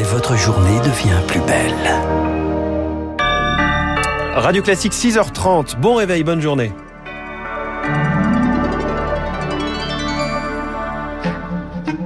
et votre journée devient plus belle. Radio Classique 6h30. Bon réveil, bonne journée.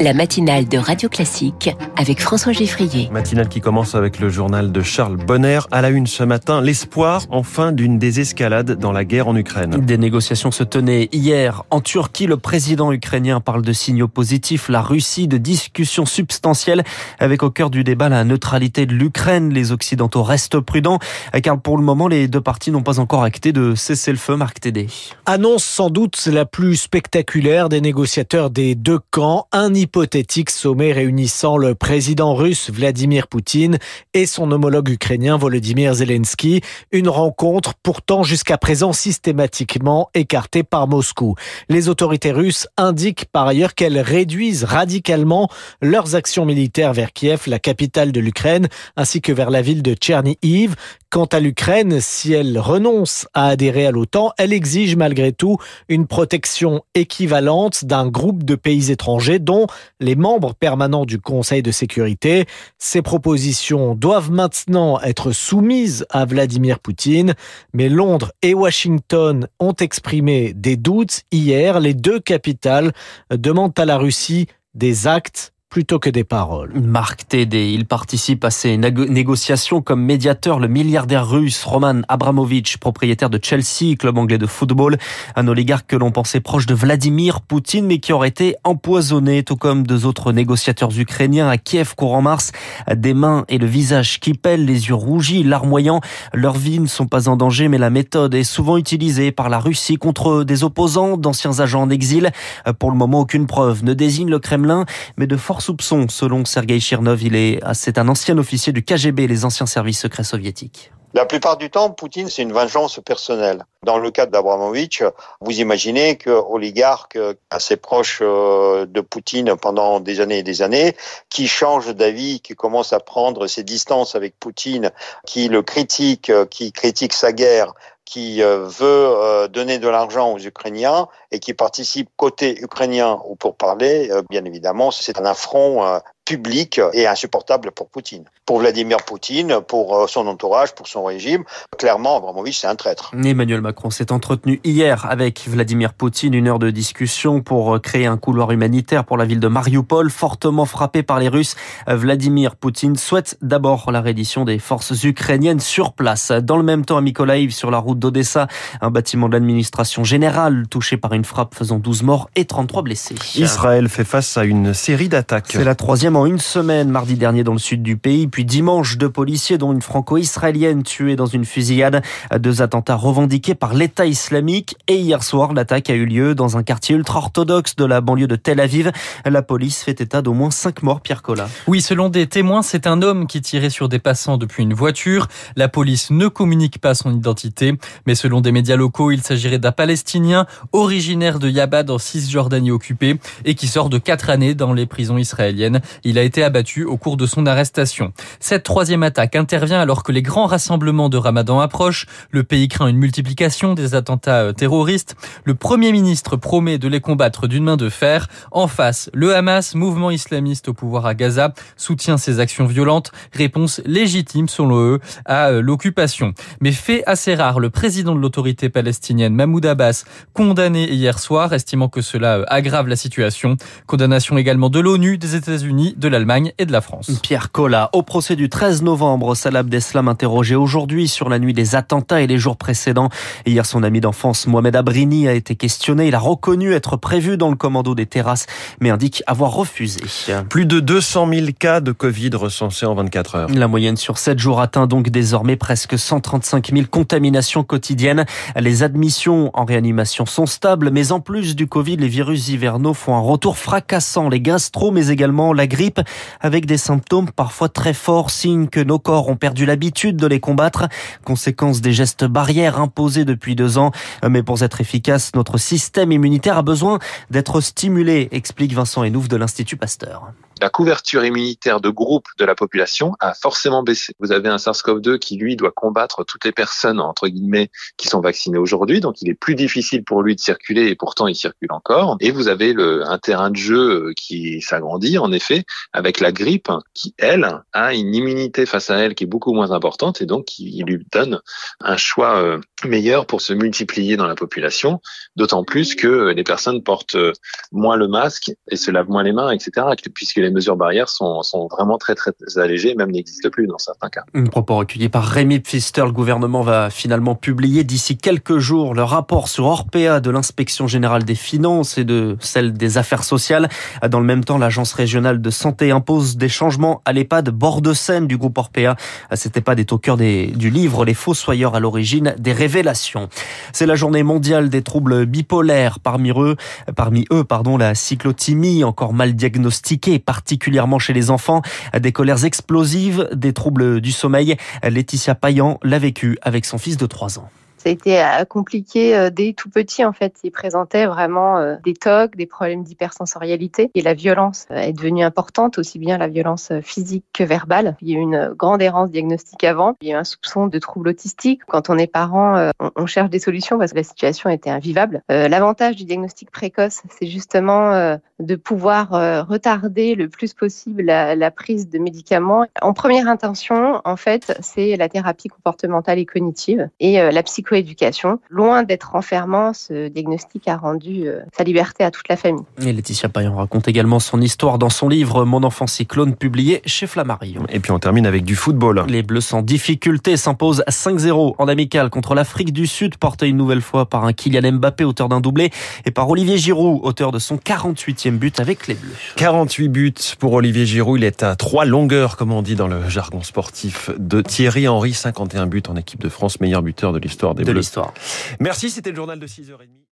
La matinale de Radio Classique avec François Geffrier. Matinale qui commence avec le journal de Charles Bonner. À la une ce matin, l'espoir enfin d'une désescalade dans la guerre en Ukraine. Des négociations se tenaient hier en Turquie. Le président ukrainien parle de signaux positifs. La Russie de discussions substantielles avec au cœur du débat la neutralité de l'Ukraine. Les Occidentaux restent prudents car pour le moment les deux parties n'ont pas encore acté de cesser le feu. Marc Tédé. Annonce sans doute la plus spectaculaire des négociateurs des deux camps. Un hypothétique sommet réunissant le président russe Vladimir Poutine et son homologue ukrainien Volodymyr Zelensky. Une rencontre pourtant jusqu'à présent systématiquement écartée par Moscou. Les autorités russes indiquent par ailleurs qu'elles réduisent radicalement leurs actions militaires vers Kiev, la capitale de l'Ukraine, ainsi que vers la ville de Tchernihiv. Quant à l'Ukraine, si elle renonce à adhérer à l'OTAN, elle exige malgré tout une protection équivalente d'un groupe de pays étrangers dont les membres permanents du Conseil de sécurité. Ces propositions doivent maintenant être soumises à Vladimir Poutine, mais Londres et Washington ont exprimé des doutes hier. Les deux capitales demandent à la Russie des actes plutôt que des paroles. Marc Tédé, il participe à ces négociations comme médiateur le milliardaire russe Roman Abramovich, propriétaire de Chelsea, club anglais de football, un oligarque que l'on pensait proche de Vladimir Poutine mais qui aurait été empoisonné, tout comme deux autres négociateurs ukrainiens à Kiev courant mars, des mains et le visage qui pèlent, les yeux rougis, larmoyants. Leurs vies ne sont pas en danger mais la méthode est souvent utilisée par la Russie contre des opposants, d'anciens agents en exil. Pour le moment, aucune preuve ne désigne le Kremlin, mais de force soupçon. Selon Sergei Chirnov, il est, c'est un ancien officier du KGB, les anciens services secrets soviétiques. La plupart du temps, Poutine, c'est une vengeance personnelle. Dans le cas d'Abramovich, vous imaginez que oligarque assez proche euh, de Poutine pendant des années et des années, qui change d'avis, qui commence à prendre ses distances avec Poutine, qui le critique, qui critique sa guerre, qui euh, veut euh, donner de l'argent aux Ukrainiens et qui participe côté ukrainien ou pour parler, bien évidemment, c'est un affront public et insupportable pour Poutine. Pour Vladimir Poutine, pour euh, son entourage, pour son régime, clairement, Abramovich, c'est un traître. Emmanuel Macron s'est entretenu hier avec Vladimir Poutine, une heure de discussion pour euh, créer un couloir humanitaire pour la ville de Mariupol, fortement frappée par les Russes. Euh, Vladimir Poutine souhaite d'abord la reddition des forces ukrainiennes sur place. Dans le même temps, à Mykolaiv, sur la route d'Odessa, un bâtiment de l'administration générale touché par une frappe faisant 12 morts et 33 blessés. Israël fait face à une série d'attaques. C'est la troisième une semaine, mardi dernier dans le sud du pays, puis dimanche, deux policiers, dont une franco-israélienne tuée dans une fusillade. Deux attentats revendiqués par l'État islamique. Et hier soir, l'attaque a eu lieu dans un quartier ultra-orthodoxe de la banlieue de Tel Aviv. La police fait état d'au moins cinq morts, Pierre Collat. Oui, selon des témoins, c'est un homme qui tirait sur des passants depuis une voiture. La police ne communique pas son identité, mais selon des médias locaux, il s'agirait d'un Palestinien originaire de Yabad en Cisjordanie occupée et qui sort de quatre années dans les prisons israéliennes. Il a été abattu au cours de son arrestation. Cette troisième attaque intervient alors que les grands rassemblements de Ramadan approchent. Le pays craint une multiplication des attentats euh, terroristes. Le Premier ministre promet de les combattre d'une main de fer. En face, le Hamas, mouvement islamiste au pouvoir à Gaza, soutient ces actions violentes. Réponse légitime, selon eux, à euh, l'occupation. Mais fait assez rare, le président de l'autorité palestinienne, Mahmoud Abbas, condamné hier soir, estimant que cela euh, aggrave la situation. Condamnation également de l'ONU, des États-Unis, de l'Allemagne et de la France. Pierre Collat, au procès du 13 novembre, Salah Abdeslam interrogé aujourd'hui sur la nuit des attentats et les jours précédents. Hier, son ami d'enfance Mohamed Abrini a été questionné. Il a reconnu être prévu dans le commando des terrasses, mais indique avoir refusé. Plus de 200 000 cas de Covid recensés en 24 heures. La moyenne sur 7 jours atteint donc désormais presque 135 000 contaminations quotidiennes. Les admissions en réanimation sont stables, mais en plus du Covid, les virus hivernaux font un retour fracassant. Les gastro, mais également la grippe, avec des symptômes parfois très forts, signe que nos corps ont perdu l'habitude de les combattre, conséquence des gestes barrières imposés depuis deux ans. Mais pour être efficace, notre système immunitaire a besoin d'être stimulé, explique Vincent Enouf de l'Institut Pasteur. La couverture immunitaire de groupe de la population a forcément baissé. Vous avez un SARS-CoV-2 qui, lui, doit combattre toutes les personnes, entre guillemets, qui sont vaccinées aujourd'hui. Donc, il est plus difficile pour lui de circuler et pourtant, il circule encore. Et vous avez le, un terrain de jeu qui s'agrandit, en effet, avec la grippe qui, elle, a une immunité face à elle qui est beaucoup moins importante et donc qui lui donne un choix euh, meilleur pour se multiplier dans la population, d'autant plus que les personnes portent euh, moins le masque et se lavent moins les mains, etc., puisque les mesures barrières sont, sont vraiment très très allégées, même n'existent plus dans certains cas. Un propos recueilli par Rémi Pfister, le gouvernement va finalement publier d'ici quelques jours le rapport sur Orpea de l'inspection générale des finances et de celle des affaires sociales. Dans le même temps, l'agence régionale de santé impose des changements à l'EHPAD bord de Seine du groupe Orpea. Cet EHPAD est au cœur des, du livre Les Fossoyeurs à l'origine des révélations. C'est la journée mondiale des troubles bipolaires. Parmi eux, parmi eux, pardon, la cyclothymie, encore mal diagnostiquée, particulièrement chez les enfants, des colères explosives, des troubles du sommeil. Laetitia Payan l'a vécu avec son fils de 3 ans. Ça a été euh, compliqué euh, dès tout petit en fait. Il présentait vraiment euh, des tocs, des problèmes d'hypersensorialité et la violence est devenue importante, aussi bien la violence physique que verbale. Il y a eu une grande errance diagnostique avant. Il y a eu un soupçon de troubles autistiques. Quand on est parent, on cherche des solutions parce que la situation était invivable. L'avantage du diagnostic précoce, c'est justement de pouvoir retarder le plus possible la, la prise de médicaments. En première intention, en fait, c'est la thérapie comportementale et cognitive et la psycho éducation. Loin d'être enfermant, ce diagnostic a rendu euh, sa liberté à toute la famille. Et Laetitia Payan raconte également son histoire dans son livre Mon enfant cyclone, publié chez Flammarion. Et puis on termine avec du football. Les Bleus sans difficulté s'imposent 5-0 en amical contre l'Afrique du Sud, porté une nouvelle fois par un Kylian Mbappé, auteur d'un doublé, et par Olivier Giroud, auteur de son 48e but avec les Bleus. 48 buts pour Olivier Giroud. Il est à trois longueurs, comme on dit dans le jargon sportif, de Thierry Henry, 51 buts en équipe de France, meilleur buteur de l'histoire des de l'histoire. Merci, c'était le journal de 6h30.